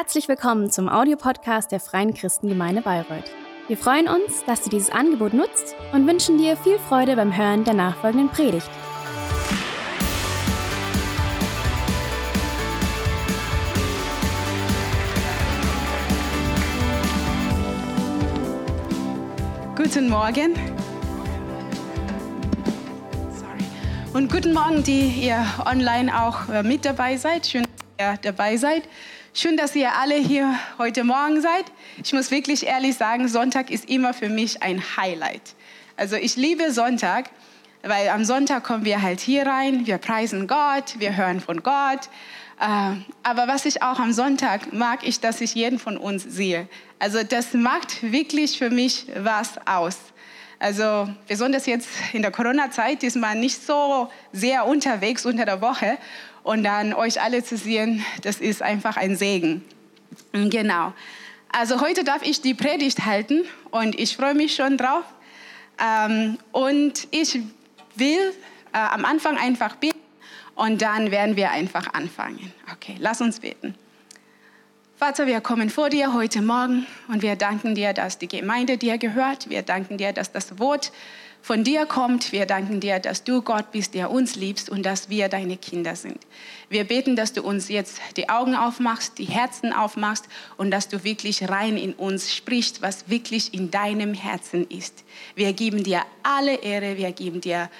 Herzlich willkommen zum Audiopodcast der Freien Christengemeinde Bayreuth. Wir freuen uns, dass du dieses Angebot nutzt und wünschen dir viel Freude beim Hören der nachfolgenden Predigt. Guten Morgen. Und guten Morgen, die ihr online auch äh, mit dabei seid. Schön, dass ihr dabei seid. Schön, dass ihr alle hier heute Morgen seid. Ich muss wirklich ehrlich sagen, Sonntag ist immer für mich ein Highlight. Also ich liebe Sonntag, weil am Sonntag kommen wir halt hier rein, wir preisen Gott, wir hören von Gott. Äh, aber was ich auch am Sonntag mag, ist, dass ich jeden von uns sehe. Also das macht wirklich für mich was aus. Also besonders jetzt in der Corona-Zeit ist man nicht so sehr unterwegs unter der Woche und dann euch alle zu sehen, das ist einfach ein Segen. Genau. Also heute darf ich die Predigt halten und ich freue mich schon drauf. Ähm, und ich will äh, am Anfang einfach beten und dann werden wir einfach anfangen. Okay, lass uns beten. Vater, wir kommen vor dir heute Morgen und wir danken dir, dass die Gemeinde dir gehört. Wir danken dir, dass das Wort von dir kommt. Wir danken dir, dass du Gott bist, der uns liebst und dass wir deine Kinder sind. Wir beten, dass du uns jetzt die Augen aufmachst, die Herzen aufmachst und dass du wirklich rein in uns sprichst, was wirklich in deinem Herzen ist. Wir geben dir alle Ehre, wir geben dir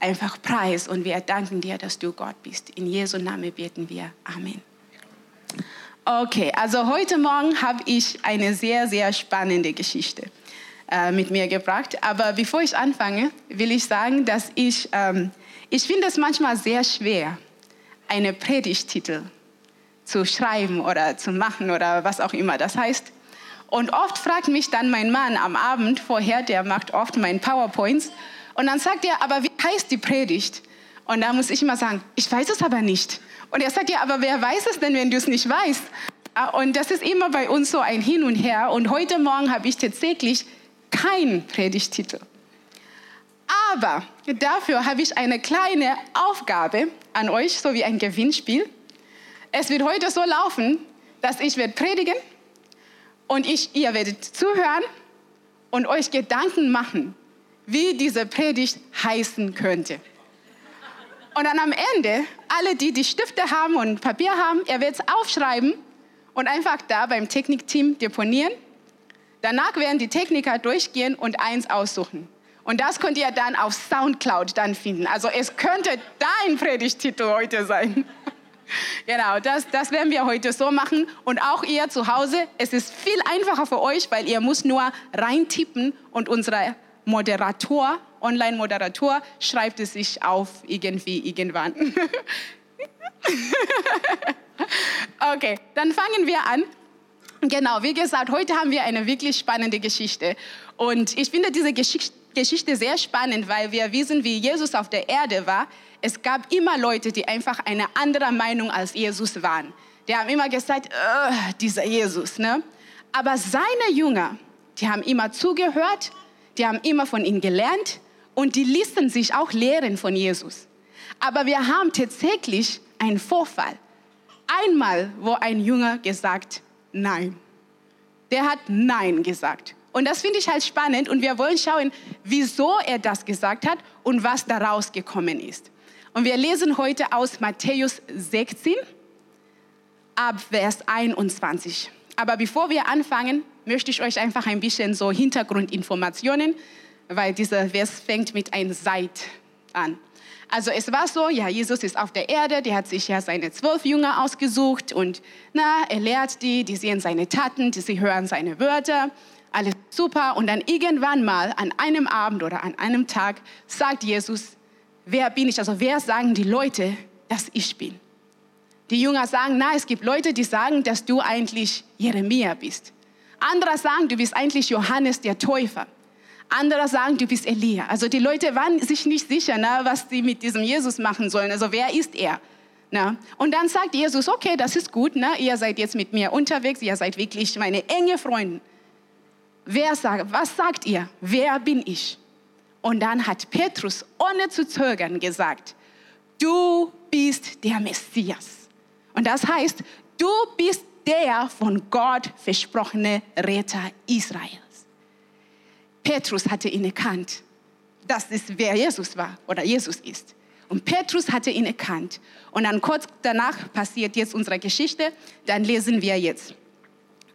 einfach Preis und wir danken dir, dass du Gott bist. In Jesu Namen beten wir. Amen. Okay, also heute Morgen habe ich eine sehr, sehr spannende Geschichte. Äh, mit mir gebracht. Aber bevor ich anfange, will ich sagen, dass ich, ähm, ich finde es manchmal sehr schwer, eine Predigtitel zu schreiben oder zu machen oder was auch immer das heißt. Und oft fragt mich dann mein Mann am Abend vorher, der macht oft meinen PowerPoints, und dann sagt er, aber wie heißt die Predigt? Und da muss ich immer sagen, ich weiß es aber nicht. Und er sagt, ja, aber wer weiß es denn, wenn du es nicht weißt? Und das ist immer bei uns so ein Hin und Her. Und heute Morgen habe ich tatsächlich kein Predigtitel. Aber dafür habe ich eine kleine Aufgabe an euch, so wie ein Gewinnspiel. Es wird heute so laufen, dass ich werde predigen und ich, ihr werdet zuhören und euch Gedanken machen, wie diese Predigt heißen könnte. Und dann am Ende, alle, die die Stifte haben und Papier haben, ihr werdet es aufschreiben und einfach da beim Technikteam deponieren Danach werden die Techniker durchgehen und eins aussuchen. Und das könnt ihr dann auf Soundcloud dann finden. Also es könnte dein Predigtitel heute sein. genau, das, das werden wir heute so machen. Und auch ihr zu Hause, es ist viel einfacher für euch, weil ihr muss nur reintippen und unser Moderator, Online-Moderator, schreibt es sich auf irgendwie irgendwann. okay, dann fangen wir an. Genau, wie gesagt, heute haben wir eine wirklich spannende Geschichte. Und ich finde diese Geschichte sehr spannend, weil wir wissen, wie Jesus auf der Erde war. Es gab immer Leute, die einfach eine andere Meinung als Jesus waren. Die haben immer gesagt, dieser Jesus. Ne? Aber seine Jünger, die haben immer zugehört, die haben immer von ihm gelernt und die ließen sich auch lehren von Jesus. Aber wir haben tatsächlich einen Vorfall. Einmal, wo ein Jünger gesagt Nein. Der hat Nein gesagt. Und das finde ich halt spannend und wir wollen schauen, wieso er das gesagt hat und was daraus gekommen ist. Und wir lesen heute aus Matthäus 16 ab Vers 21. Aber bevor wir anfangen, möchte ich euch einfach ein bisschen so Hintergrundinformationen, weil dieser Vers fängt mit ein Seit an. Also es war so, ja, Jesus ist auf der Erde, der hat sich ja seine zwölf Jünger ausgesucht und na, er lehrt die, die sehen seine Taten, die sie hören seine Wörter, alles super. Und dann irgendwann mal an einem Abend oder an einem Tag sagt Jesus, wer bin ich? Also wer sagen die Leute, dass ich bin? Die Jünger sagen, na, es gibt Leute, die sagen, dass du eigentlich Jeremia bist. Andere sagen, du bist eigentlich Johannes der Täufer. Andere sagen, du bist Elia. Also die Leute waren sich nicht sicher, na, was sie mit diesem Jesus machen sollen. Also wer ist er? Na? Und dann sagt Jesus, okay, das ist gut, na? ihr seid jetzt mit mir unterwegs, ihr seid wirklich meine enge Freunde. Wer sagt, was sagt ihr? Wer bin ich? Und dann hat Petrus ohne zu zögern gesagt, du bist der Messias. Und das heißt, du bist der von Gott versprochene Retter Israels. Petrus hatte ihn erkannt. Das ist, wer Jesus war oder Jesus ist. Und Petrus hatte ihn erkannt. Und dann kurz danach passiert jetzt unsere Geschichte. Dann lesen wir jetzt.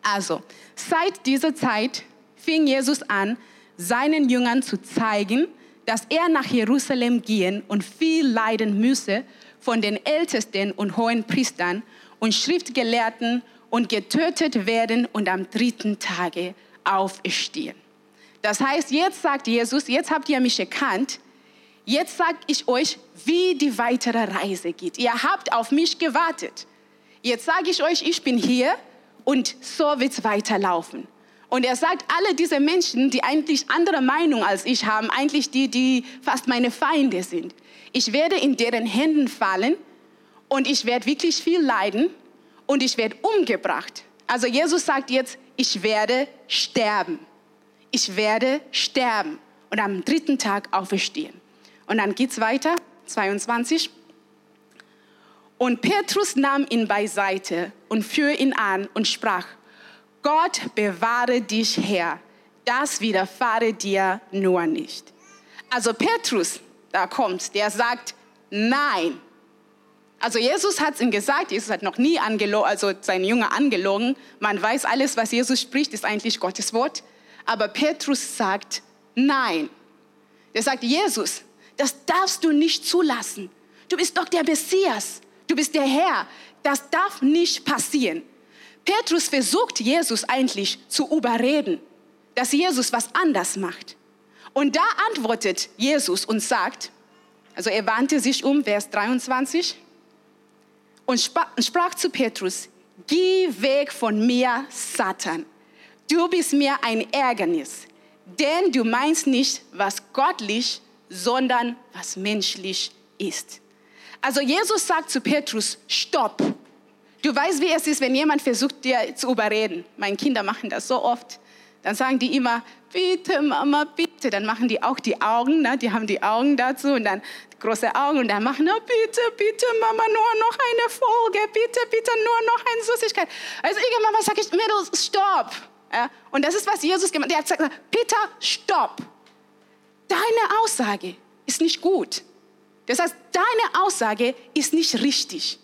Also, seit dieser Zeit fing Jesus an, seinen Jüngern zu zeigen, dass er nach Jerusalem gehen und viel leiden müsse von den Ältesten und hohen Priestern und Schriftgelehrten und getötet werden und am dritten Tage auferstehen. Das heißt, jetzt sagt Jesus, jetzt habt ihr mich erkannt, jetzt sage ich euch, wie die weitere Reise geht. Ihr habt auf mich gewartet. Jetzt sage ich euch, ich bin hier und so wird es weiterlaufen. Und er sagt, alle diese Menschen, die eigentlich andere Meinung als ich haben, eigentlich die, die fast meine Feinde sind, ich werde in deren Händen fallen und ich werde wirklich viel leiden und ich werde umgebracht. Also Jesus sagt jetzt, ich werde sterben ich werde sterben und am dritten Tag auferstehen. Und dann geht es weiter, 22. Und Petrus nahm ihn beiseite und führte ihn an und sprach, Gott bewahre dich, Herr, das widerfahre dir nur nicht. Also Petrus, da kommt, der sagt, nein. Also Jesus hat es ihm gesagt, Jesus hat noch nie angelogen, also seinen Jünger angelogen. Man weiß, alles, was Jesus spricht, ist eigentlich Gottes Wort. Aber Petrus sagt, nein. Er sagt, Jesus, das darfst du nicht zulassen. Du bist doch der Messias. Du bist der Herr. Das darf nicht passieren. Petrus versucht Jesus eigentlich zu überreden, dass Jesus was anders macht. Und da antwortet Jesus und sagt, also er wandte sich um, Vers 23, und sprach zu Petrus, geh weg von mir, Satan du bist mir ein Ärgernis, denn du meinst nicht, was göttlich, sondern was menschlich ist. Also Jesus sagt zu Petrus, stopp. Du weißt, wie es ist, wenn jemand versucht, dir zu überreden. Meine Kinder machen das so oft. Dann sagen die immer, bitte Mama, bitte. Dann machen die auch die Augen, ne? die haben die Augen dazu und dann große Augen und dann machen, oh, bitte, bitte Mama, nur noch eine Folge, bitte, bitte, nur noch eine Süßigkeit. Also irgendwann sage ich, Mädels, stopp. Ja? Und das ist, was Jesus gemacht hat. Er hat gesagt, Peter, stopp. Deine Aussage ist nicht gut. Das heißt, deine Aussage ist nicht richtig.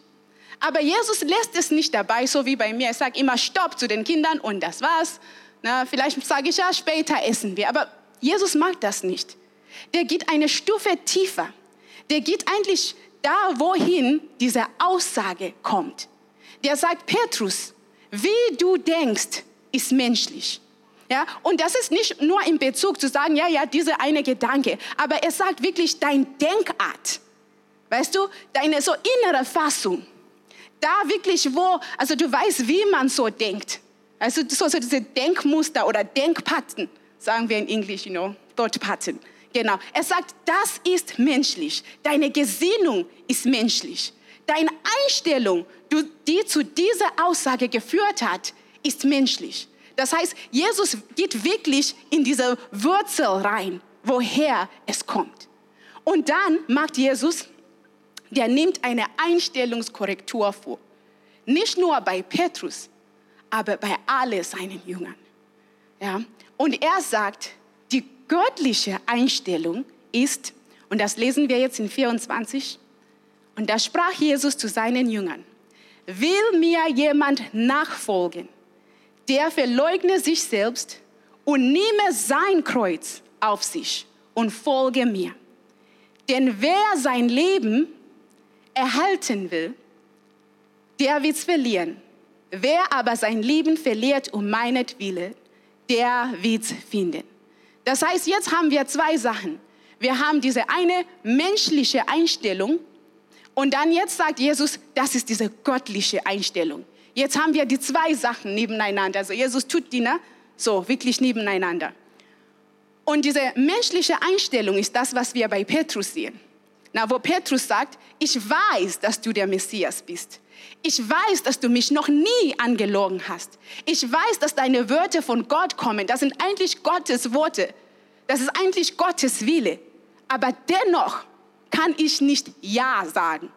Aber Jesus lässt es nicht dabei, so wie bei mir. Er sagt immer Stopp zu den Kindern und das war's. Na, vielleicht sage ich ja, später essen wir. Aber Jesus mag das nicht. Der geht eine Stufe tiefer. Der geht eigentlich da, wohin diese Aussage kommt. Der sagt, Petrus, wie du denkst, ist menschlich. Ja, und das ist nicht nur in Bezug zu sagen, ja, ja, diese eine Gedanke, aber er sagt wirklich dein Denkart. Weißt du, deine so innere Fassung. Da wirklich wo, also du weißt, wie man so denkt. Also so, so diese Denkmuster oder Denkpatten, sagen wir in Englisch, you know, Thought Pattern. Genau. Er sagt, das ist menschlich. Deine Gesinnung ist menschlich. Deine Einstellung, die zu dieser Aussage geführt hat, ist menschlich. Das heißt, Jesus geht wirklich in diese Wurzel rein, woher es kommt. Und dann macht Jesus, der nimmt eine Einstellungskorrektur vor. Nicht nur bei Petrus, aber bei allen seinen Jüngern. Ja? Und er sagt, die göttliche Einstellung ist, und das lesen wir jetzt in 24, und da sprach Jesus zu seinen Jüngern, will mir jemand nachfolgen, der verleugne sich selbst und nehme sein Kreuz auf sich und folge mir. Denn wer sein Leben erhalten will, der wird es verlieren. Wer aber sein Leben verliert um meinetwillen, der wird es finden. Das heißt, jetzt haben wir zwei Sachen. Wir haben diese eine menschliche Einstellung und dann jetzt sagt Jesus, das ist diese göttliche Einstellung. Jetzt haben wir die zwei Sachen nebeneinander. Also Jesus tut die ne? so wirklich nebeneinander. Und diese menschliche Einstellung ist das, was wir bei Petrus sehen. Na, wo Petrus sagt, ich weiß, dass du der Messias bist. Ich weiß, dass du mich noch nie angelogen hast. Ich weiß, dass deine Wörter von Gott kommen. Das sind eigentlich Gottes Worte. Das ist eigentlich Gottes Wille. Aber dennoch kann ich nicht Ja sagen.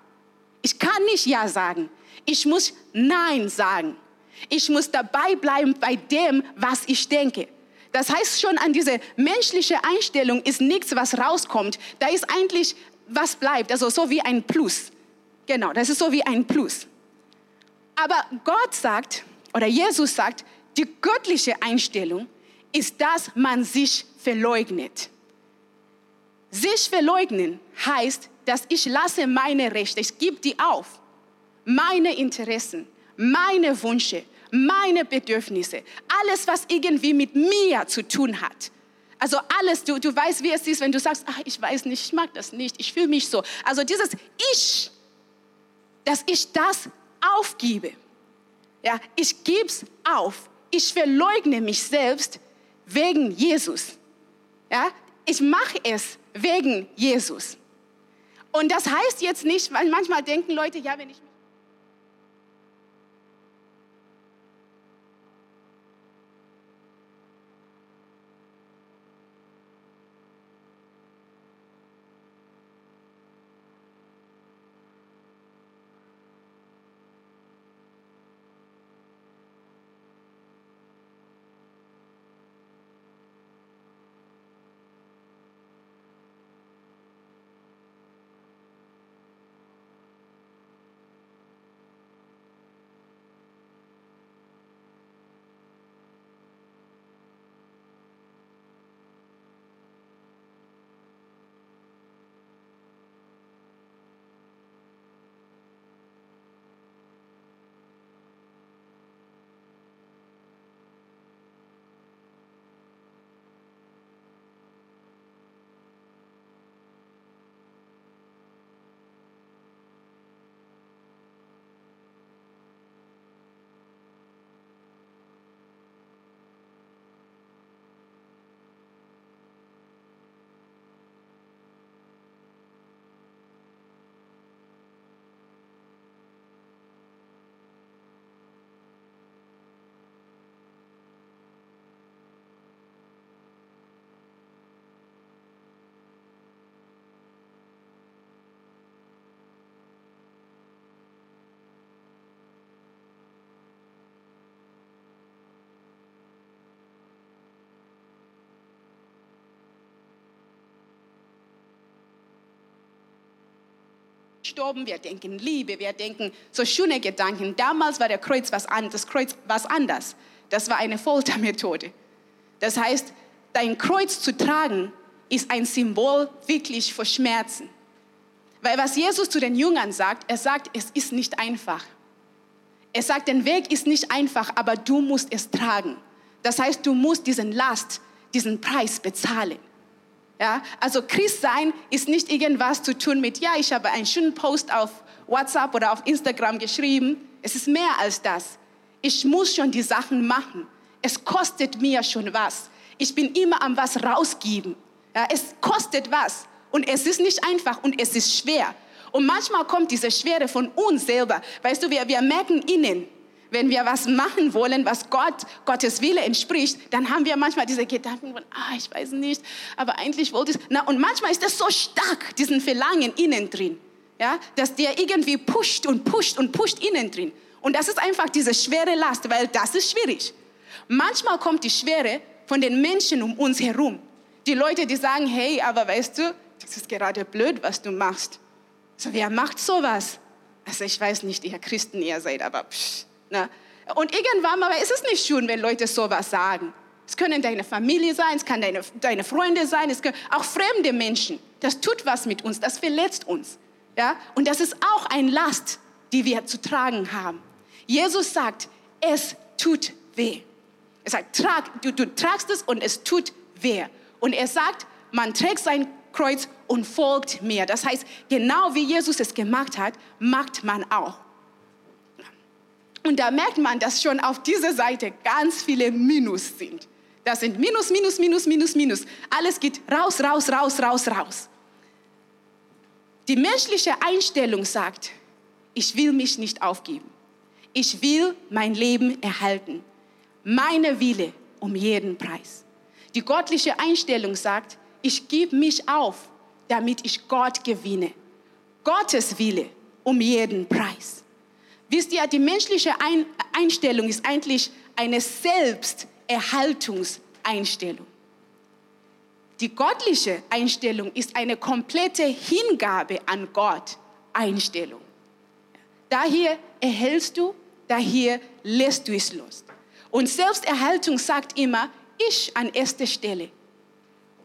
Ich kann nicht Ja sagen. Ich muss Nein sagen. Ich muss dabei bleiben bei dem, was ich denke. Das heißt schon an diese menschliche Einstellung ist nichts, was rauskommt. Da ist eigentlich was bleibt, also so wie ein Plus. Genau, das ist so wie ein Plus. Aber Gott sagt, oder Jesus sagt, die göttliche Einstellung ist, dass man sich verleugnet. Sich verleugnen heißt, dass ich lasse meine Rechte, ich gebe die auf, meine Interessen, meine Wünsche, meine Bedürfnisse, alles, was irgendwie mit mir zu tun hat. Also alles, du, du weißt, wie es ist, wenn du sagst, ach, ich weiß nicht, ich mag das nicht, ich fühle mich so. Also dieses Ich, dass ich das aufgebe. Ja, ich gebe es auf. Ich verleugne mich selbst wegen Jesus. Ja, ich mache es wegen Jesus. Und das heißt jetzt nicht, weil manchmal denken Leute, ja, wenn ich gestorben, wir denken Liebe, wir denken so schöne Gedanken. Damals war der Kreuz was an, das Kreuz was anders. Das war eine Foltermethode. Das heißt, dein Kreuz zu tragen ist ein Symbol wirklich für Schmerzen. Weil was Jesus zu den Jüngern sagt, er sagt, es ist nicht einfach. Er sagt, der Weg ist nicht einfach, aber du musst es tragen. Das heißt, du musst diesen Last, diesen Preis bezahlen. Ja, also Christ sein ist nicht irgendwas zu tun mit, ja, ich habe einen schönen Post auf WhatsApp oder auf Instagram geschrieben. Es ist mehr als das. Ich muss schon die Sachen machen. Es kostet mir schon was. Ich bin immer am was rausgeben. Ja, es kostet was und es ist nicht einfach und es ist schwer. Und manchmal kommt diese Schwere von uns selber. Weißt du, wir, wir merken innen, wenn wir was machen wollen, was Gott, Gottes Wille entspricht, dann haben wir manchmal diese Gedanken von, ah, ich weiß nicht, aber eigentlich wollte ich, na, und manchmal ist das so stark, diesen Verlangen innen drin, ja, dass der irgendwie pusht und pusht und pusht innen drin. Und das ist einfach diese schwere Last, weil das ist schwierig. Manchmal kommt die Schwere von den Menschen um uns herum. Die Leute, die sagen, hey, aber weißt du, das ist gerade blöd, was du machst. So, wer macht sowas? Also ich weiß nicht, ihr Christen ihr seid, aber pff, Ne? Und irgendwann mal ist es nicht schön, wenn Leute sowas sagen. Es können deine Familie sein, es kann deine, deine Freunde sein, es können auch fremde Menschen. Das tut was mit uns, das verletzt uns. Ja? Und das ist auch ein Last, die wir zu tragen haben. Jesus sagt, es tut weh. Er sagt, trag, du, du tragst es und es tut weh. Und er sagt, man trägt sein Kreuz und folgt mir. Das heißt, genau wie Jesus es gemacht hat, macht man auch. Und da merkt man, dass schon auf dieser Seite ganz viele Minus sind. Das sind Minus, Minus, Minus, Minus, Minus. Alles geht raus, raus, raus, raus, raus. Die menschliche Einstellung sagt, ich will mich nicht aufgeben. Ich will mein Leben erhalten. Meine Wille um jeden Preis. Die göttliche Einstellung sagt, ich gebe mich auf, damit ich Gott gewinne. Gottes Wille um jeden Preis. Wisst ihr, die menschliche Einstellung ist eigentlich eine Selbsterhaltungseinstellung. Die göttliche Einstellung ist eine komplette Hingabe an Gott Einstellung. Daher erhältst du, daher lässt du es los. Und Selbsterhaltung sagt immer, ich an erster Stelle.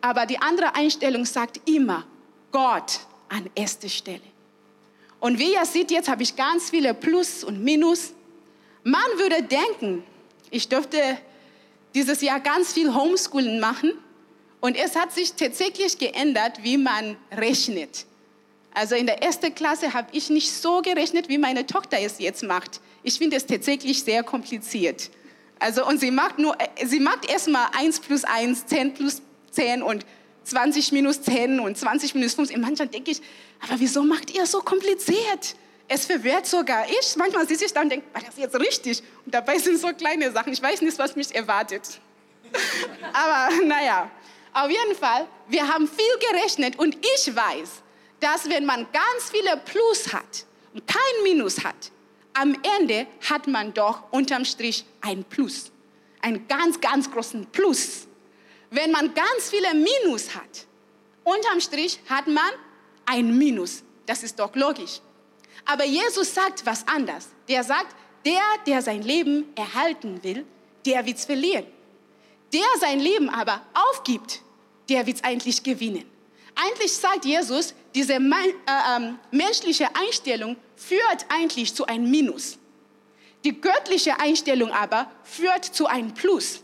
Aber die andere Einstellung sagt immer, Gott an erster Stelle. Und wie ihr seht, jetzt habe ich ganz viele Plus und Minus. Man würde denken, ich dürfte dieses Jahr ganz viel Homeschooling machen. Und es hat sich tatsächlich geändert, wie man rechnet. Also in der ersten Klasse habe ich nicht so gerechnet, wie meine Tochter es jetzt macht. Ich finde es tatsächlich sehr kompliziert. Also und sie macht nur, äh, sie macht erstmal 1 plus 1, 10 plus 10 und 20 minus 10 und 20 minus 5. Manchmal denke ich, aber wieso macht ihr so kompliziert? Es verwirrt sogar ich. Manchmal sitze ich da und denke, war das jetzt richtig? Und dabei sind so kleine Sachen. Ich weiß nicht, was mich erwartet. aber naja, auf jeden Fall, wir haben viel gerechnet und ich weiß, dass wenn man ganz viele Plus hat und kein Minus hat, am Ende hat man doch unterm Strich ein Plus. Einen ganz, ganz großen Plus. Wenn man ganz viele Minus hat, unterm Strich hat man ein Minus. Das ist doch logisch. Aber Jesus sagt was anderes. Der sagt, der, der sein Leben erhalten will, der wird es verlieren. Der sein Leben aber aufgibt, der wird es eigentlich gewinnen. Eigentlich sagt Jesus, diese äh, äh, menschliche Einstellung führt eigentlich zu einem Minus. Die göttliche Einstellung aber führt zu einem Plus.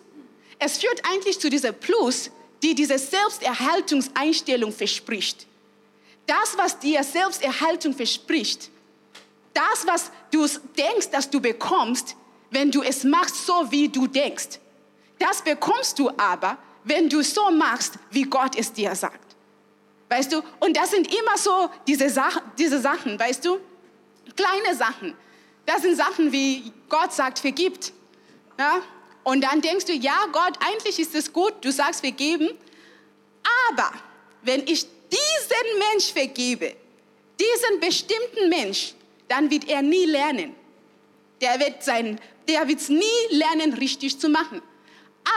Es führt eigentlich zu dieser Plus, die diese Selbsterhaltungseinstellung verspricht. Das, was dir Selbsterhaltung verspricht, das, was du denkst, dass du bekommst, wenn du es machst, so wie du denkst, das bekommst du aber, wenn du so machst, wie Gott es dir sagt. Weißt du? Und das sind immer so diese, Sach diese Sachen, weißt du? Kleine Sachen. Das sind Sachen, wie Gott sagt, vergibt. Ja? Und dann denkst du, ja, Gott, eigentlich ist es gut, du sagst vergeben. Aber wenn ich diesen Mensch vergebe, diesen bestimmten Mensch, dann wird er nie lernen. Der wird sein, der wird nie lernen, richtig zu machen.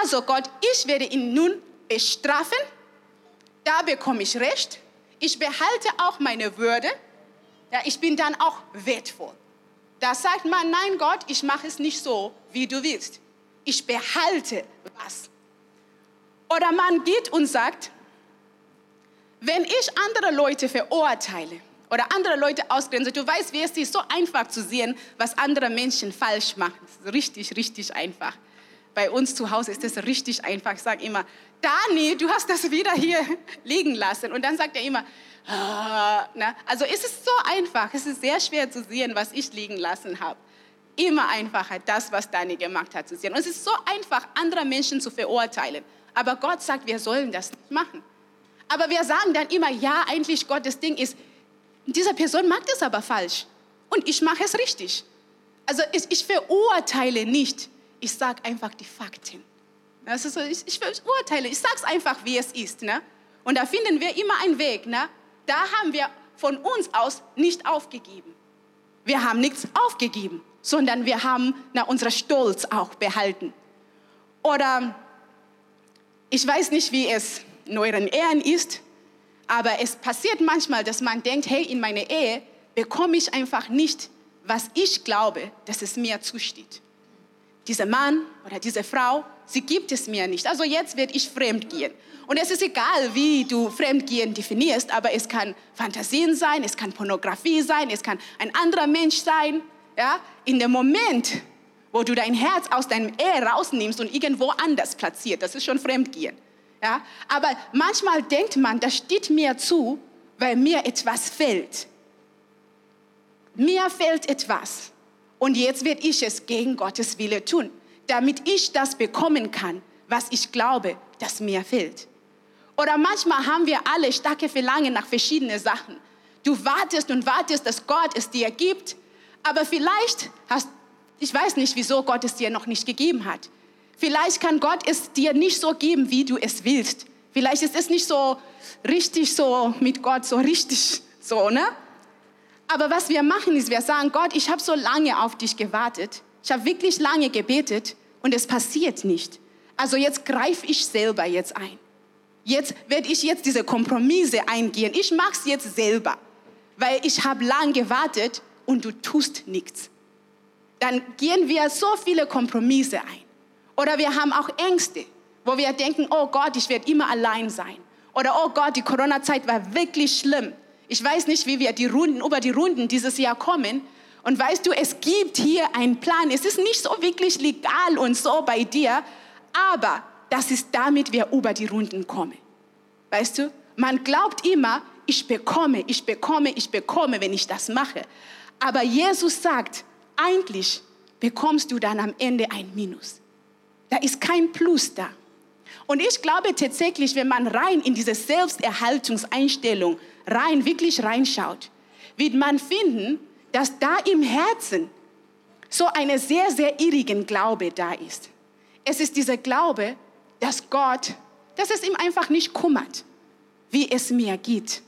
Also Gott, ich werde ihn nun bestrafen da bekomme ich Recht. Ich behalte auch meine Würde. Ja, ich bin dann auch wertvoll. Da sagt man, nein Gott, ich mache es nicht so, wie du willst. Ich behalte was. Oder man geht und sagt, wenn ich andere Leute verurteile oder andere Leute ausgrenze, du weißt, wie es ist, so einfach zu sehen, was andere Menschen falsch machen. Das ist richtig, richtig einfach. Bei uns zu Hause ist das richtig einfach. Ich sage immer, Dani, du hast das wieder hier liegen lassen. Und dann sagt er immer, ah, na, also ist es so einfach. Es ist sehr schwer zu sehen, was ich liegen lassen habe. Immer einfacher, das, was Dani gemacht hat, zu sehen. Und es ist so einfach, andere Menschen zu verurteilen. Aber Gott sagt, wir sollen das nicht machen. Aber wir sagen dann immer, ja, eigentlich Gottes Ding ist, diese Person macht es aber falsch. Und ich mache es richtig. Also ich, ich verurteile nicht ich sage einfach die Fakten. Das ist so, ich, ich urteile, ich sage es einfach, wie es ist. Ne? Und da finden wir immer einen Weg. Ne? Da haben wir von uns aus nicht aufgegeben. Wir haben nichts aufgegeben, sondern wir haben na, unseren Stolz auch behalten. Oder ich weiß nicht, wie es in euren Ehen ist, aber es passiert manchmal, dass man denkt, hey, in meiner Ehe bekomme ich einfach nicht, was ich glaube, dass es mir zusteht dieser Mann oder diese Frau, sie gibt es mir nicht. Also jetzt werde ich fremd gehen. Und es ist egal, wie du Fremdgehen definierst, aber es kann Fantasien sein, es kann Pornografie sein, es kann ein anderer Mensch sein. Ja? In dem Moment, wo du dein Herz aus deinem Ehe rausnimmst und irgendwo anders platziert, das ist schon Fremdgehen. Ja? Aber manchmal denkt man, das steht mir zu, weil mir etwas fehlt. Mir fehlt etwas. Und jetzt werde ich es gegen Gottes Wille tun, damit ich das bekommen kann, was ich glaube, das mir fehlt. Oder manchmal haben wir alle starke Verlangen nach verschiedenen Sachen. Du wartest und wartest, dass Gott es dir gibt, aber vielleicht hast, ich weiß nicht, wieso Gott es dir noch nicht gegeben hat. Vielleicht kann Gott es dir nicht so geben, wie du es willst. Vielleicht ist es nicht so richtig so mit Gott, so richtig so, ne? Aber was wir machen, ist, wir sagen, Gott, ich habe so lange auf dich gewartet. Ich habe wirklich lange gebetet und es passiert nicht. Also jetzt greife ich selber jetzt ein. Jetzt werde ich jetzt diese Kompromisse eingehen. Ich mache es jetzt selber, weil ich habe lange gewartet und du tust nichts. Dann gehen wir so viele Kompromisse ein. Oder wir haben auch Ängste, wo wir denken, oh Gott, ich werde immer allein sein. Oder oh Gott, die Corona-Zeit war wirklich schlimm. Ich weiß nicht, wie wir die Runden, über die Runden dieses Jahr kommen. Und weißt du, es gibt hier einen Plan. Es ist nicht so wirklich legal und so bei dir, aber das ist damit wir über die Runden kommen. Weißt du, man glaubt immer, ich bekomme, ich bekomme, ich bekomme, wenn ich das mache. Aber Jesus sagt, eigentlich bekommst du dann am Ende ein Minus. Da ist kein Plus da. Und ich glaube tatsächlich, wenn man rein in diese Selbsterhaltungseinstellung rein, wirklich reinschaut, wird man finden, dass da im Herzen so eine sehr, sehr irrigen Glaube da ist. Es ist dieser Glaube, dass Gott, dass es ihm einfach nicht kümmert, wie es mir geht.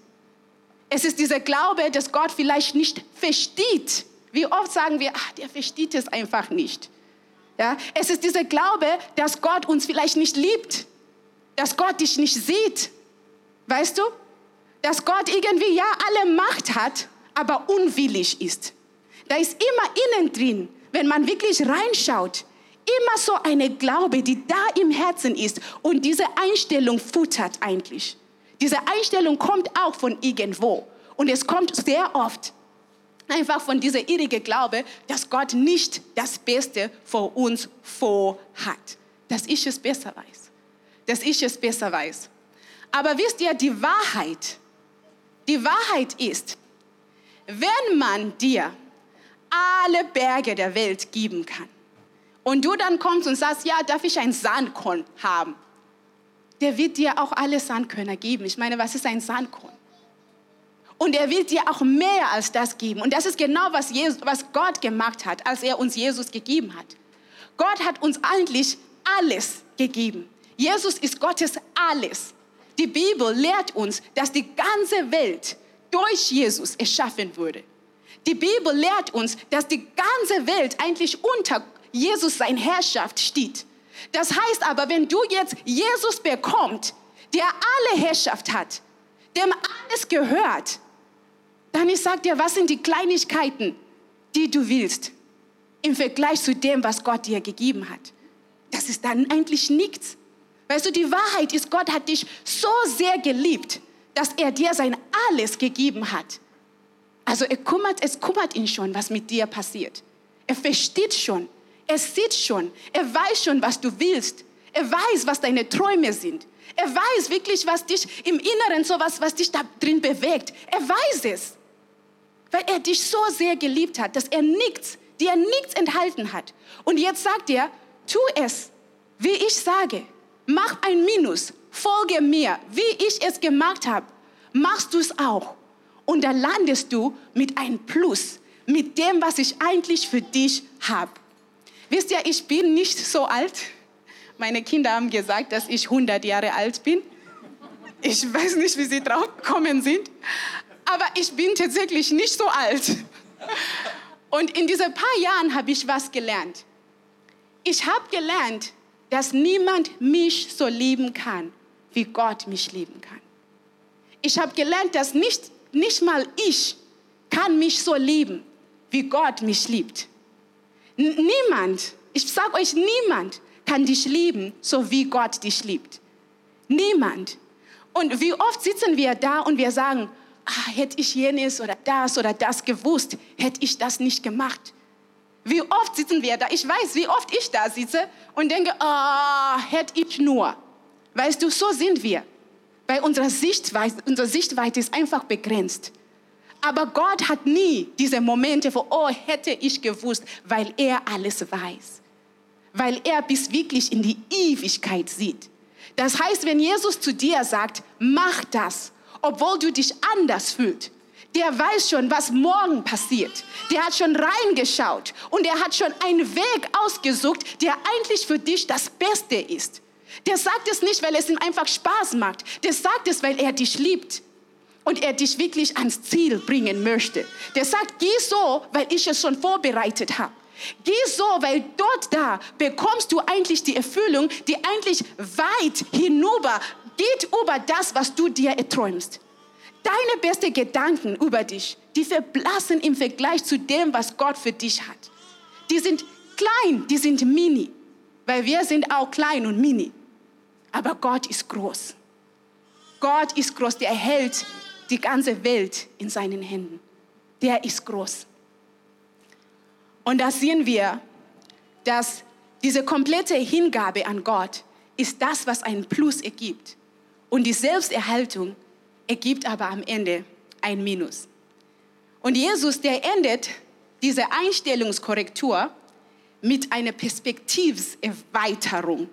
Es ist dieser Glaube, dass Gott vielleicht nicht versteht. Wie oft sagen wir, ach, der versteht es einfach nicht. Ja? Es ist dieser Glaube, dass Gott uns vielleicht nicht liebt, dass Gott dich nicht sieht. Weißt du? Dass Gott irgendwie ja alle Macht hat, aber unwillig ist. Da ist immer innen drin, wenn man wirklich reinschaut, immer so eine Glaube, die da im Herzen ist. Und diese Einstellung futtert eigentlich. Diese Einstellung kommt auch von irgendwo. Und es kommt sehr oft einfach von dieser irrigen Glaube, dass Gott nicht das Beste für uns vorhat. Dass ich es besser weiß. Dass ich es besser weiß. Aber wisst ihr, die Wahrheit, die Wahrheit ist, wenn man dir alle Berge der Welt geben kann und du dann kommst und sagst, ja, darf ich ein Sandkorn haben? Der wird dir auch alle Sandkörner geben. Ich meine, was ist ein Sandkorn? Und er wird dir auch mehr als das geben. Und das ist genau, was, Jesus, was Gott gemacht hat, als er uns Jesus gegeben hat. Gott hat uns eigentlich alles gegeben. Jesus ist Gottes alles. Die Bibel lehrt uns, dass die ganze Welt durch Jesus erschaffen wurde. Die Bibel lehrt uns, dass die ganze Welt eigentlich unter Jesus sein Herrschaft steht. Das heißt aber, wenn du jetzt Jesus bekommst, der alle Herrschaft hat, dem alles gehört, dann ich sag dir, was sind die Kleinigkeiten, die du willst im Vergleich zu dem, was Gott dir gegeben hat? Das ist dann eigentlich nichts. Weißt du, die Wahrheit ist, Gott hat dich so sehr geliebt, dass er dir sein alles gegeben hat. Also er kümmert, es kümmert ihn schon, was mit dir passiert. Er versteht schon, er sieht schon, er weiß schon, was du willst. Er weiß, was deine Träume sind. Er weiß wirklich, was dich im Inneren, so was, was dich da drin bewegt. Er weiß es, weil er dich so sehr geliebt hat, dass er nichts, dir nichts enthalten hat. Und jetzt sagt er, tu es, wie ich sage. Mach ein Minus, folge mir, wie ich es gemacht habe. Machst du es auch. Und dann landest du mit einem Plus, mit dem, was ich eigentlich für dich habe. Wisst ihr, ich bin nicht so alt. Meine Kinder haben gesagt, dass ich 100 Jahre alt bin. Ich weiß nicht, wie sie drauf gekommen sind, aber ich bin tatsächlich nicht so alt. Und in diesen paar Jahren habe ich was gelernt. Ich habe gelernt, dass niemand mich so lieben kann, wie Gott mich lieben kann. Ich habe gelernt, dass nicht, nicht mal ich kann mich so lieben, wie Gott mich liebt. Niemand, ich sage euch, niemand kann dich lieben, so wie Gott dich liebt. Niemand. Und wie oft sitzen wir da und wir sagen, ah, hätte ich jenes oder das oder das gewusst, hätte ich das nicht gemacht. Wie oft sitzen wir da? Ich weiß, wie oft ich da sitze und denke, ah, hätte ich nur. Weißt du, so sind wir. Weil unsere Sichtweite, unsere Sichtweite ist einfach begrenzt. Aber Gott hat nie diese Momente, wo, oh, hätte ich gewusst, weil er alles weiß weil er bis wirklich in die Ewigkeit sieht. Das heißt, wenn Jesus zu dir sagt, mach das, obwohl du dich anders fühlst, der weiß schon, was morgen passiert. Der hat schon reingeschaut und er hat schon einen Weg ausgesucht, der eigentlich für dich das Beste ist. Der sagt es nicht, weil es ihm einfach Spaß macht. Der sagt es, weil er dich liebt. Und er dich wirklich ans Ziel bringen möchte. Der sagt, geh so, weil ich es schon vorbereitet habe. Geh so, weil dort da bekommst du eigentlich die Erfüllung, die eigentlich weit hinüber geht über das, was du dir erträumst. Deine besten Gedanken über dich, die verblassen im Vergleich zu dem, was Gott für dich hat. Die sind klein, die sind mini, weil wir sind auch klein und mini. Aber Gott ist groß. Gott ist groß, der hält die ganze Welt in seinen Händen. Der ist groß. Und da sehen wir, dass diese komplette Hingabe an Gott ist das, was ein Plus ergibt. Und die Selbsterhaltung ergibt aber am Ende ein Minus. Und Jesus, der endet diese Einstellungskorrektur mit einer Perspektivserweiterung.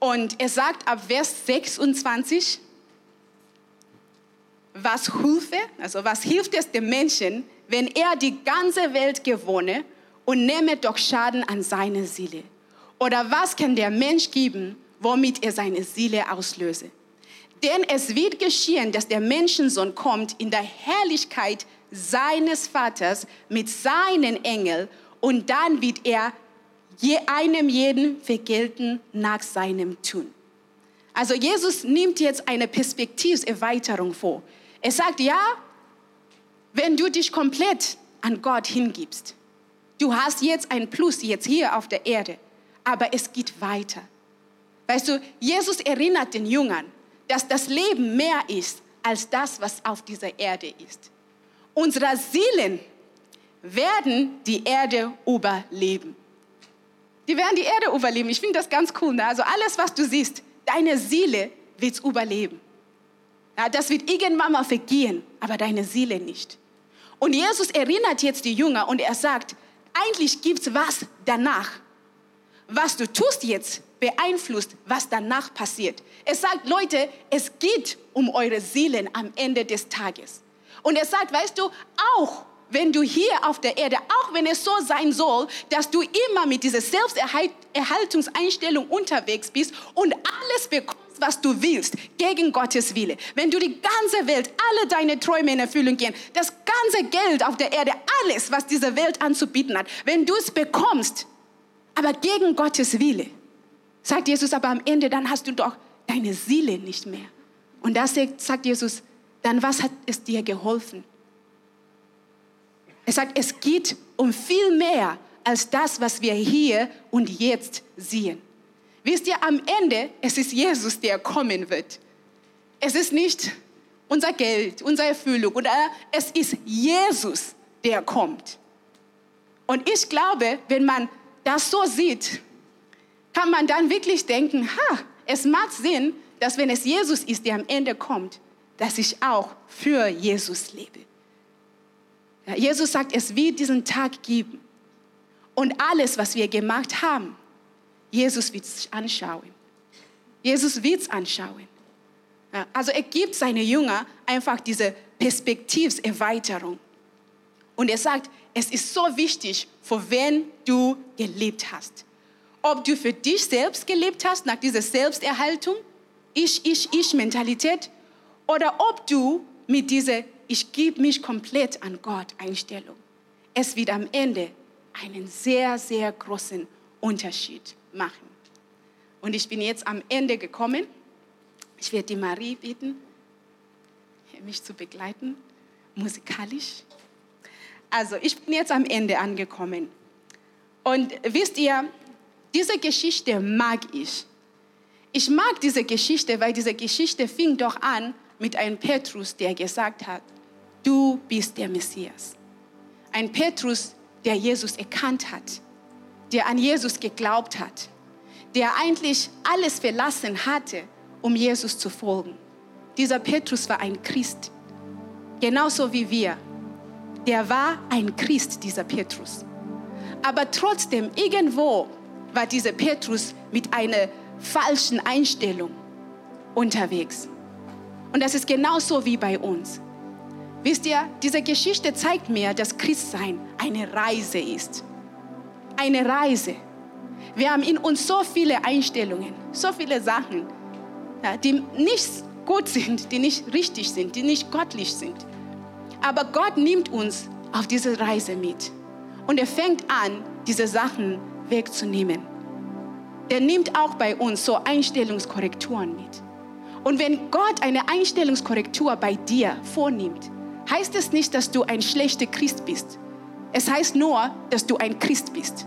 Und er sagt ab Vers 26, was hilfe, also was hilft es dem Menschen, wenn er die ganze Welt gewohne und nehme doch Schaden an seiner Seele? Oder was kann der Mensch geben, womit er seine Seele auslöse? Denn es wird geschehen, dass der Menschensohn kommt in der Herrlichkeit seines Vaters mit seinen Engeln und dann wird er je einem jeden vergelten nach seinem Tun. Also Jesus nimmt jetzt eine Perspektiverweiterung vor. Er sagt, ja, wenn du dich komplett an Gott hingibst, du hast jetzt ein Plus jetzt hier auf der Erde, aber es geht weiter. Weißt du, Jesus erinnert den Jüngern, dass das Leben mehr ist als das, was auf dieser Erde ist. Unsere Seelen werden die Erde überleben. Die werden die Erde überleben. Ich finde das ganz cool. Ne? Also alles, was du siehst, deine Seele wird überleben. Ja, das wird irgendwann mal vergehen, aber deine Seele nicht. Und Jesus erinnert jetzt die Jünger und er sagt, eigentlich gibt es was danach. Was du tust jetzt, beeinflusst, was danach passiert. Er sagt, Leute, es geht um eure Seelen am Ende des Tages. Und er sagt, weißt du, auch wenn du hier auf der Erde, auch wenn es so sein soll, dass du immer mit dieser Selbsterhaltungseinstellung unterwegs bist und alles bekommst, was du willst, gegen Gottes Wille. Wenn du die ganze Welt, alle deine Träume in Erfüllung gehen, das ganze Geld auf der Erde, alles, was diese Welt anzubieten hat, wenn du es bekommst, aber gegen Gottes Wille, sagt Jesus aber am Ende, dann hast du doch deine Seele nicht mehr. Und da sagt Jesus, dann was hat es dir geholfen? Er sagt, es geht um viel mehr als das, was wir hier und jetzt sehen. Wisst ihr, am Ende, es ist Jesus, der kommen wird. Es ist nicht unser Geld, unsere Erfüllung, oder es ist Jesus, der kommt. Und ich glaube, wenn man das so sieht, kann man dann wirklich denken, ha, es macht Sinn, dass wenn es Jesus ist, der am Ende kommt, dass ich auch für Jesus lebe. Ja, Jesus sagt, es wird diesen Tag geben. Und alles, was wir gemacht haben, Jesus wird es anschauen. Jesus wird es anschauen. Also er gibt seine Jünger einfach diese Perspektivserweiterung. Und er sagt, es ist so wichtig, für wen du gelebt hast. Ob du für dich selbst gelebt hast, nach dieser Selbsterhaltung, ich, ich, ich Mentalität, oder ob du mit dieser ich gebe mich komplett an Gott Einstellung. Es wird am Ende einen sehr, sehr großen Unterschied machen. Und ich bin jetzt am Ende gekommen. Ich werde die Marie bitten, mich zu begleiten, musikalisch. Also, ich bin jetzt am Ende angekommen. Und wisst ihr, diese Geschichte mag ich. Ich mag diese Geschichte, weil diese Geschichte fing doch an mit einem Petrus, der gesagt hat, du bist der Messias. Ein Petrus, der Jesus erkannt hat, der an Jesus geglaubt hat, der eigentlich alles verlassen hatte, um Jesus zu folgen. Dieser Petrus war ein Christ, genauso wie wir. Der war ein Christ, dieser Petrus. Aber trotzdem, irgendwo war dieser Petrus mit einer falschen Einstellung unterwegs. Und das ist genauso wie bei uns. Wisst ihr, diese Geschichte zeigt mir, dass Christsein eine Reise ist. Eine Reise. Wir haben in uns so viele Einstellungen, so viele Sachen, die nicht gut sind, die nicht richtig sind, die nicht göttlich sind. Aber Gott nimmt uns auf diese Reise mit. Und er fängt an, diese Sachen wegzunehmen. Der nimmt auch bei uns so Einstellungskorrekturen mit. Und wenn Gott eine Einstellungskorrektur bei dir vornimmt, heißt es nicht, dass du ein schlechter Christ bist. Es heißt nur, dass du ein Christ bist.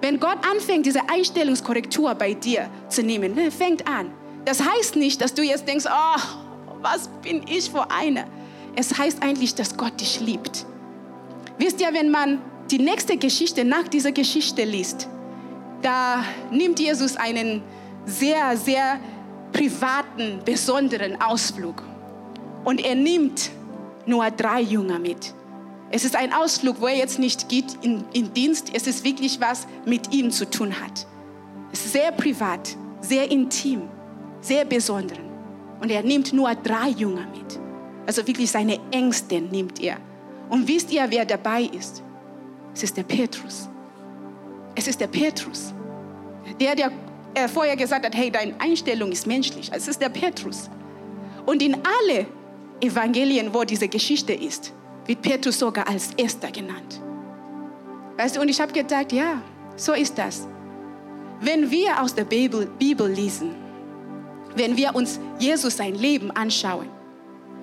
Wenn Gott anfängt, diese Einstellungskorrektur bei dir zu nehmen, ne, fängt an. Das heißt nicht, dass du jetzt denkst, oh, was bin ich für eine? Es heißt eigentlich, dass Gott dich liebt. Wisst ihr, wenn man die nächste Geschichte nach dieser Geschichte liest, da nimmt Jesus einen sehr, sehr privaten, besonderen Ausflug. Und er nimmt nur drei Jünger mit. Es ist ein Ausflug, wo er jetzt nicht geht in, in Dienst. Es ist wirklich was mit ihm zu tun hat. Es ist sehr privat, sehr intim, sehr besonders. Und er nimmt nur drei Jünger mit. Also wirklich seine Ängste nimmt er. Und wisst ihr, wer dabei ist? Es ist der Petrus. Es ist der Petrus. Der, der er vorher gesagt hat, hey, deine Einstellung ist menschlich. Es ist der Petrus. Und in alle Evangelien, wo diese Geschichte ist, wird Petrus sogar als erster genannt. Weißt du, und ich habe gedacht, ja, so ist das. Wenn wir aus der Bibel, Bibel lesen, wenn wir uns Jesus sein Leben anschauen,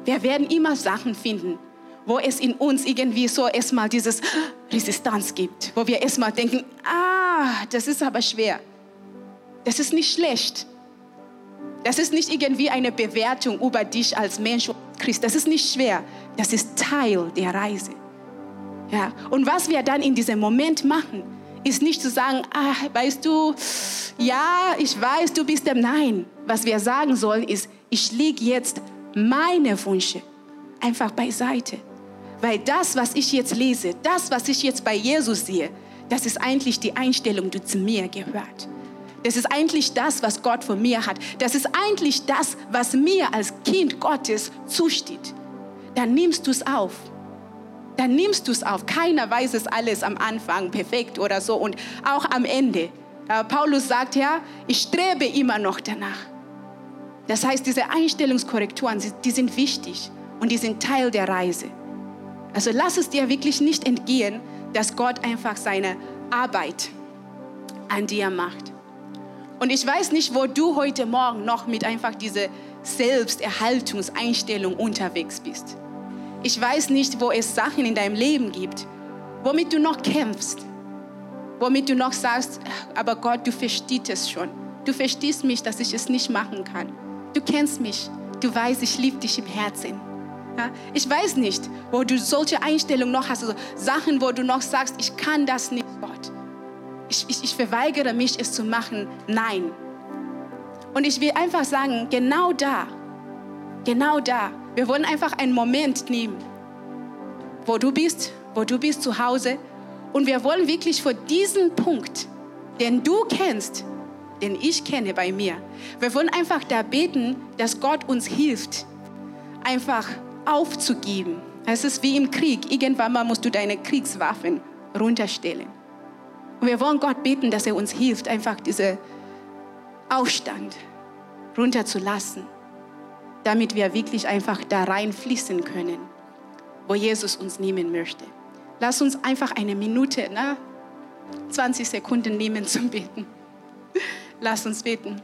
wir werden immer Sachen finden, wo es in uns irgendwie so erstmal dieses Resistanz gibt, wo wir erstmal denken, ah, das ist aber schwer. Das ist nicht schlecht. Das ist nicht irgendwie eine Bewertung über dich als Mensch Christ. Das ist nicht schwer. Das ist Teil der Reise. Ja. Und was wir dann in diesem Moment machen, ist nicht zu sagen, ah, weißt du, ja, ich weiß, du bist der. Nein, was wir sagen sollen ist, ich lege jetzt meine Wünsche einfach beiseite. Weil das, was ich jetzt lese, das, was ich jetzt bei Jesus sehe, das ist eigentlich die Einstellung, die zu mir gehört. Das ist eigentlich das, was Gott von mir hat. Das ist eigentlich das, was mir als Kind Gottes zusteht. Dann nimmst du es auf. Dann nimmst du es auf. Keiner weiß es alles am Anfang perfekt oder so und auch am Ende. Paulus sagt ja, ich strebe immer noch danach. Das heißt, diese Einstellungskorrekturen, die sind wichtig und die sind Teil der Reise. Also lass es dir wirklich nicht entgehen, dass Gott einfach seine Arbeit an dir macht. Und ich weiß nicht, wo du heute Morgen noch mit einfach dieser Selbsterhaltungseinstellung unterwegs bist. Ich weiß nicht, wo es Sachen in deinem Leben gibt, womit du noch kämpfst, womit du noch sagst, aber Gott, du verstehst es schon. Du verstehst mich, dass ich es nicht machen kann. Du kennst mich. Du weißt, ich liebe dich im Herzen. Ja? Ich weiß nicht, wo du solche Einstellungen noch hast, also Sachen, wo du noch sagst, ich kann das nicht, Gott ich, ich, ich verweigere mich, es zu machen. Nein. Und ich will einfach sagen, genau da, genau da, wir wollen einfach einen Moment nehmen, wo du bist, wo du bist zu Hause. Und wir wollen wirklich vor diesem Punkt, den du kennst, den ich kenne bei mir, wir wollen einfach da beten, dass Gott uns hilft, einfach aufzugeben. Es ist wie im Krieg. Irgendwann mal musst du deine Kriegswaffen runterstellen. Und wir wollen Gott beten, dass er uns hilft, einfach diesen Aufstand runterzulassen, damit wir wirklich einfach da reinfließen können, wo Jesus uns nehmen möchte. Lass uns einfach eine Minute, na, 20 Sekunden nehmen zum Beten. Lass uns beten.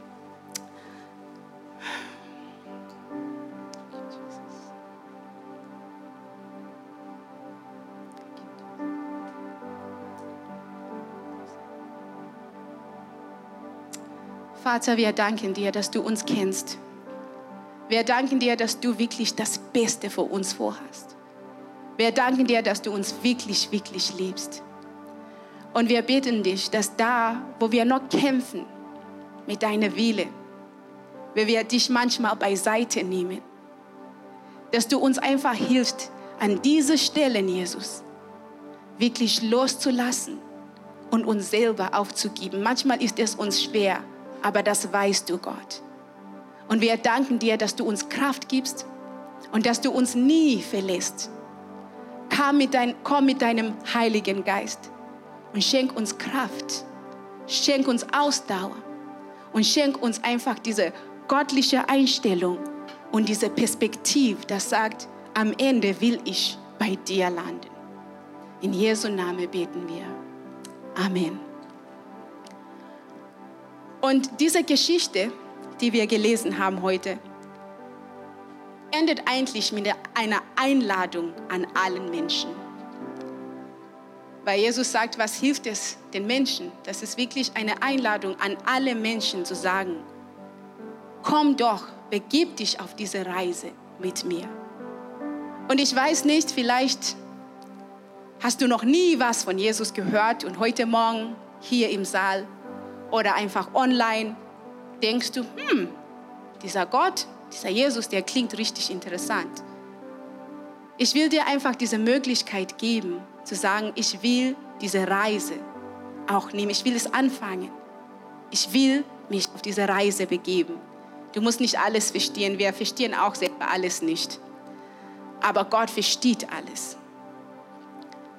Vater, wir danken dir, dass du uns kennst. Wir danken dir, dass du wirklich das Beste für uns vorhast. Wir danken dir, dass du uns wirklich, wirklich liebst. Und wir bitten dich, dass da, wo wir noch kämpfen mit deiner Wille, wenn wir dich manchmal beiseite nehmen, dass du uns einfach hilfst, an diese Stellen, Jesus, wirklich loszulassen und uns selber aufzugeben. Manchmal ist es uns schwer, aber das weißt du, Gott. Und wir danken dir, dass du uns Kraft gibst und dass du uns nie verlässt. Komm mit, dein, komm mit deinem Heiligen Geist und schenk uns Kraft, schenk uns Ausdauer und schenk uns einfach diese göttliche Einstellung und diese Perspektive, das sagt, am Ende will ich bei dir landen. In Jesu Namen beten wir. Amen. Und diese Geschichte, die wir gelesen haben heute, endet eigentlich mit einer Einladung an allen Menschen. Weil Jesus sagt, was hilft es den Menschen? Das ist wirklich eine Einladung an alle Menschen zu sagen, komm doch, begib dich auf diese Reise mit mir. Und ich weiß nicht, vielleicht hast du noch nie was von Jesus gehört und heute Morgen hier im Saal oder einfach online denkst du, hm, dieser Gott, dieser Jesus, der klingt richtig interessant. Ich will dir einfach diese Möglichkeit geben, zu sagen, ich will diese Reise auch nehmen. Ich will es anfangen. Ich will mich auf diese Reise begeben. Du musst nicht alles verstehen. Wir verstehen auch selber alles nicht. Aber Gott versteht alles.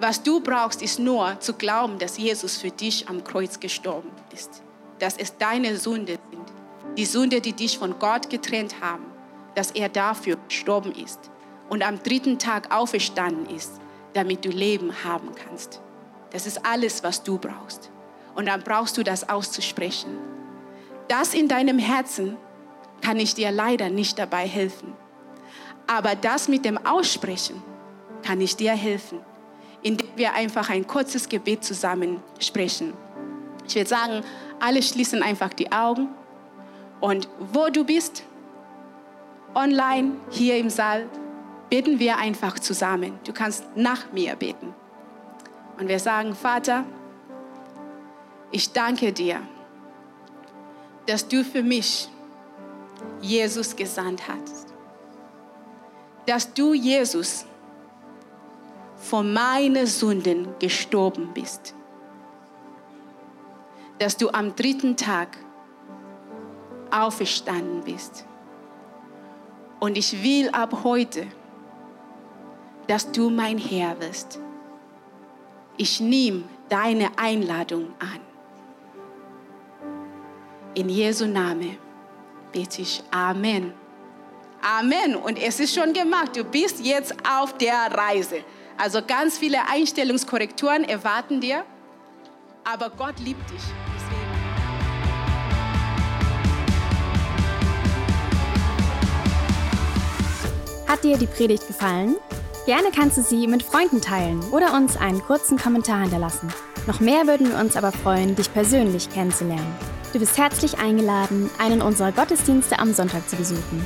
Was du brauchst, ist nur zu glauben, dass Jesus für dich am Kreuz gestorben ist. Dass es deine Sünde sind. Die Sünde, die dich von Gott getrennt haben. Dass er dafür gestorben ist. Und am dritten Tag auferstanden ist, damit du Leben haben kannst. Das ist alles, was du brauchst. Und dann brauchst du das auszusprechen. Das in deinem Herzen kann ich dir leider nicht dabei helfen. Aber das mit dem Aussprechen kann ich dir helfen, indem wir einfach ein kurzes Gebet zusammen sprechen. Ich würde sagen, alle schließen einfach die Augen und wo du bist, online, hier im Saal, beten wir einfach zusammen. Du kannst nach mir beten. Und wir sagen, Vater, ich danke dir, dass du für mich Jesus gesandt hast. Dass du, Jesus, vor meine Sünden gestorben bist. Dass du am dritten Tag auferstanden bist. Und ich will ab heute, dass du mein Herr wirst. Ich nehme deine Einladung an. In Jesu Namen bete ich Amen. Amen. Und es ist schon gemacht. Du bist jetzt auf der Reise. Also ganz viele Einstellungskorrekturen erwarten dir. Aber Gott liebt dich. Hat dir die Predigt gefallen? Gerne kannst du sie mit Freunden teilen oder uns einen kurzen Kommentar hinterlassen. Noch mehr würden wir uns aber freuen, dich persönlich kennenzulernen. Du bist herzlich eingeladen, einen unserer Gottesdienste am Sonntag zu besuchen.